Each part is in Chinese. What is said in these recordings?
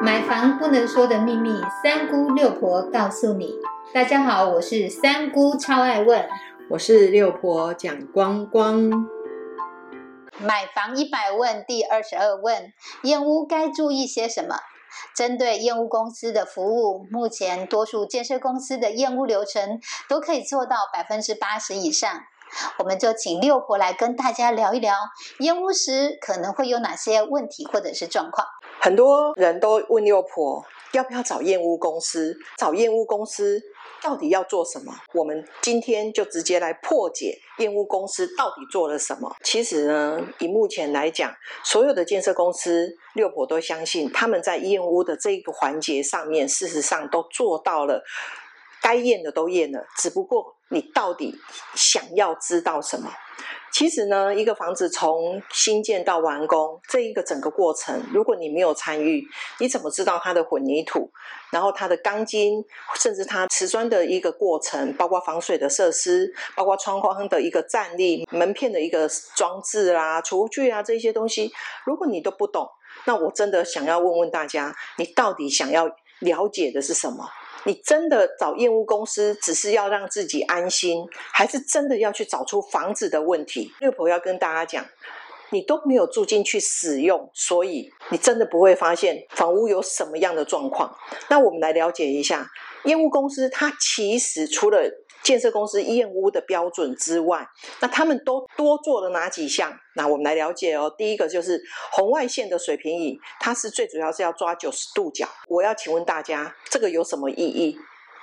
买房不能说的秘密，三姑六婆告诉你。大家好，我是三姑，超爱问。我是六婆蒋光光。买房一百问第二十二问：验屋该注意些什么？针对验屋公司的服务，目前多数建设公司的验屋流程都可以做到百分之八十以上。我们就请六婆来跟大家聊一聊，验屋时可能会有哪些问题或者是状况。很多人都问六婆要不要找验屋公司，找验屋公司到底要做什么？我们今天就直接来破解验屋公司到底做了什么。其实呢，以目前来讲，所有的建设公司，六婆都相信他们在验屋的这一个环节上面，事实上都做到了，该验的都验了，只不过你到底想要知道什么？其实呢，一个房子从新建到完工这一个整个过程，如果你没有参与，你怎么知道它的混凝土，然后它的钢筋，甚至它瓷砖的一个过程，包括防水的设施，包括窗框的一个站立、门片的一个装置啊、厨具啊这些东西，如果你都不懂，那我真的想要问问大家，你到底想要了解的是什么？你真的找验屋公司，只是要让自己安心，还是真的要去找出房子的问题？六婆要跟大家讲，你都没有住进去使用，所以你真的不会发现房屋有什么样的状况。那我们来了解一下，验屋公司它其实除了建设公司验屋的标准之外，那他们都多做了哪几项？那我们来了解哦。第一个就是红外线的水平仪，它是最主要是要抓九十度角。我要请问大家，这个有什么意义？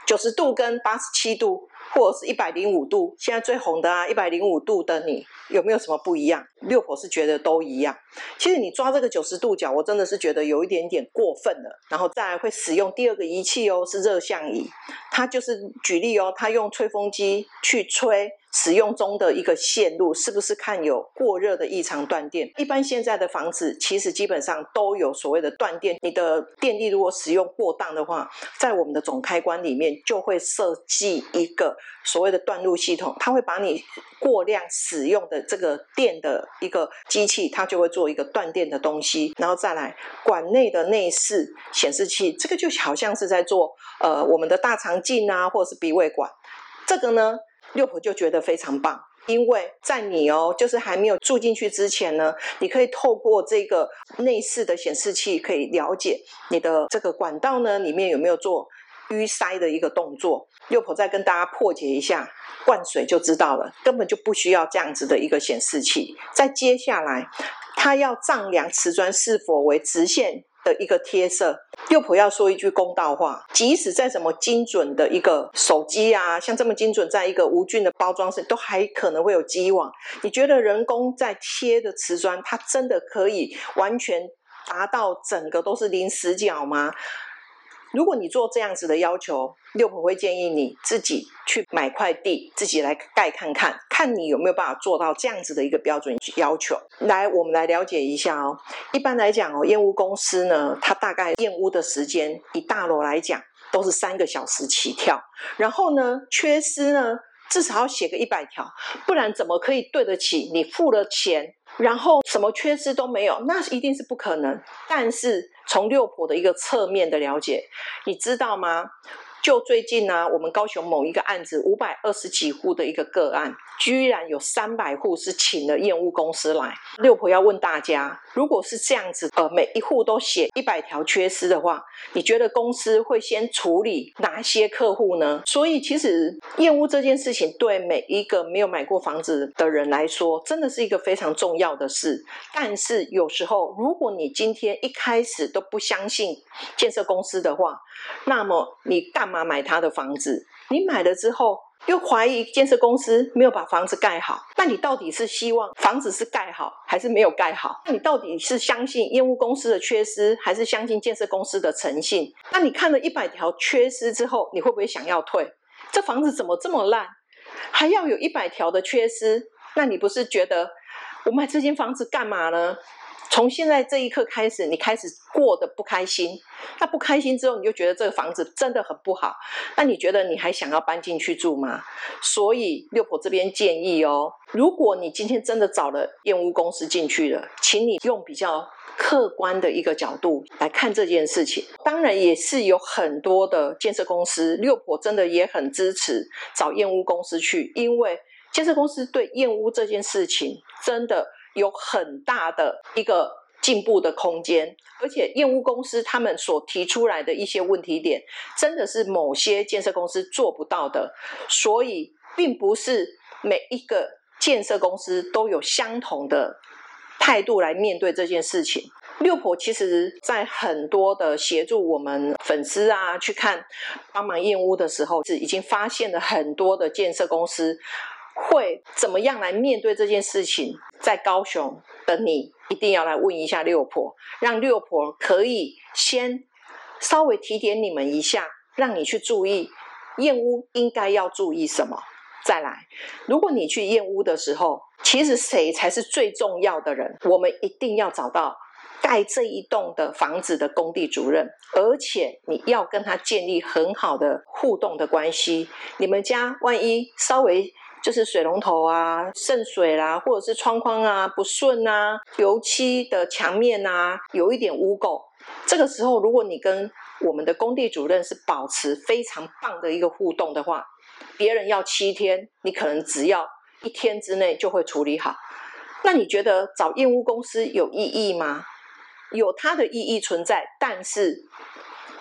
九十度跟八十七度，或者是一百零五度，现在最红的啊，一百零五度的你有没有什么不一样？六婆是觉得都一样。其实你抓这个九十度角，我真的是觉得有一点点过分了。然后再来会使用第二个仪器哦，是热像仪，它就是举例哦，它用吹风机去吹。使用中的一个线路是不是看有过热的异常断电？一般现在的房子其实基本上都有所谓的断电。你的电力如果使用过当的话，在我们的总开关里面就会设计一个所谓的断路系统，它会把你过量使用的这个电的一个机器，它就会做一个断电的东西，然后再来管内的内饰显示器，这个就好像是在做呃我们的大肠镜啊，或者是鼻胃管，这个呢。六婆就觉得非常棒，因为在你哦，就是还没有住进去之前呢，你可以透过这个内饰的显示器，可以了解你的这个管道呢里面有没有做淤塞的一个动作。六婆再跟大家破解一下，灌水就知道了，根本就不需要这样子的一个显示器。再接下来，它要丈量瓷砖是否为直线。的一个贴色，又不要说一句公道话，即使在什么精准的一个手机啊，像这么精准，在一个无菌的包装上，都还可能会有机网。你觉得人工在贴的瓷砖，它真的可以完全达到整个都是零死角吗？如果你做这样子的要求，六婆会建议你自己去买块地，自己来盖看看，看你有没有办法做到这样子的一个标准要求。来，我们来了解一下哦。一般来讲哦，燕屋公司呢，它大概燕屋的时间，以大楼来讲，都是三个小时起跳。然后呢，缺失呢，至少要写个一百条，不然怎么可以对得起你付了钱？然后什么缺失都没有，那一定是不可能。但是从六婆的一个侧面的了解，你知道吗？就最近呢，我们高雄某一个案子，五百二十几户的一个个案，居然有三百户是请了验屋公司来。六婆要问大家，如果是这样子，呃，每一户都写一百条缺失的话，你觉得公司会先处理哪些客户呢？所以其实验屋这件事情，对每一个没有买过房子的人来说，真的是一个非常重要的事。但是有时候，如果你今天一开始都不相信建设公司的话，那么你干嘛？买他的房子，你买了之后又怀疑建设公司没有把房子盖好，那你到底是希望房子是盖好还是没有盖好？那你到底是相信业务公司的缺失，还是相信建设公司的诚信？那你看了一百条缺失之后，你会不会想要退？这房子怎么这么烂，还要有一百条的缺失？那你不是觉得我买这间房子干嘛呢？从现在这一刻开始，你开始过得不开心，那不开心之后，你就觉得这个房子真的很不好，那你觉得你还想要搬进去住吗？所以六婆这边建议哦，如果你今天真的找了验屋公司进去了，请你用比较客观的一个角度来看这件事情。当然，也是有很多的建设公司，六婆真的也很支持找验屋公司去，因为建设公司对验屋这件事情真的。有很大的一个进步的空间，而且验屋公司他们所提出来的一些问题点，真的是某些建设公司做不到的，所以并不是每一个建设公司都有相同的态度来面对这件事情。六婆其实在很多的协助我们粉丝啊去看帮忙验屋的时候，是已经发现了很多的建设公司。会怎么样来面对这件事情？在高雄的你一定要来问一下六婆，让六婆可以先稍微提点你们一下，让你去注意验屋应该要注意什么。再来，如果你去验屋的时候，其实谁才是最重要的人？我们一定要找到盖这一栋的房子的工地主任，而且你要跟他建立很好的互动的关系。你们家万一稍微……就是水龙头啊渗水啦，或者是窗框啊不顺啊，油漆的墙面啊有一点污垢。这个时候，如果你跟我们的工地主任是保持非常棒的一个互动的话，别人要七天，你可能只要一天之内就会处理好。那你觉得找验屋公司有意义吗？有它的意义存在，但是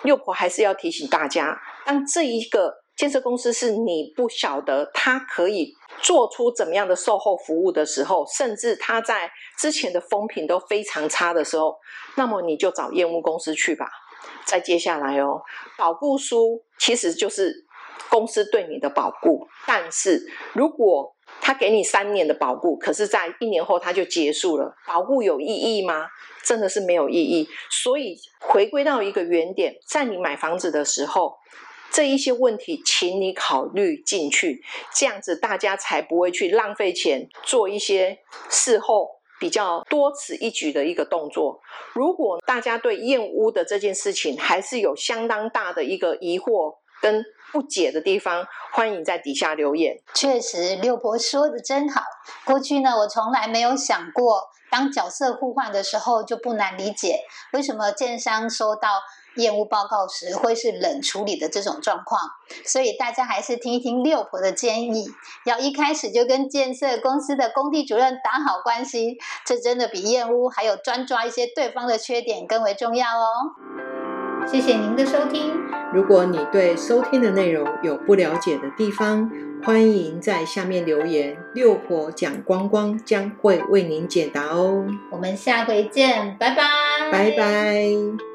六婆还是要提醒大家，当这一个。建设公司是你不晓得他可以做出怎么样的售后服务的时候，甚至他在之前的风评都非常差的时候，那么你就找验屋公司去吧。再接下来哦，保固书其实就是公司对你的保固，但是如果他给你三年的保固，可是在一年后他就结束了，保固有意义吗？真的是没有意义。所以回归到一个原点，在你买房子的时候。这一些问题，请你考虑进去，这样子大家才不会去浪费钱做一些事后比较多此一举的一个动作。如果大家对燕屋的这件事情还是有相当大的一个疑惑跟不解的地方，欢迎在底下留言。确实，六婆说的真好。过去呢，我从来没有想过，当角色互换的时候就不难理解，为什么建商收到。验屋报告时会是冷处理的这种状况，所以大家还是听一听六婆的建议，要一开始就跟建设公司的工地主任打好关系，这真的比验屋还有专抓一些对方的缺点更为重要哦。谢谢您的收听，如果你对收听的内容有不了解的地方，欢迎在下面留言，六婆讲光光将会为您解答哦。我们下回见，拜拜，拜拜。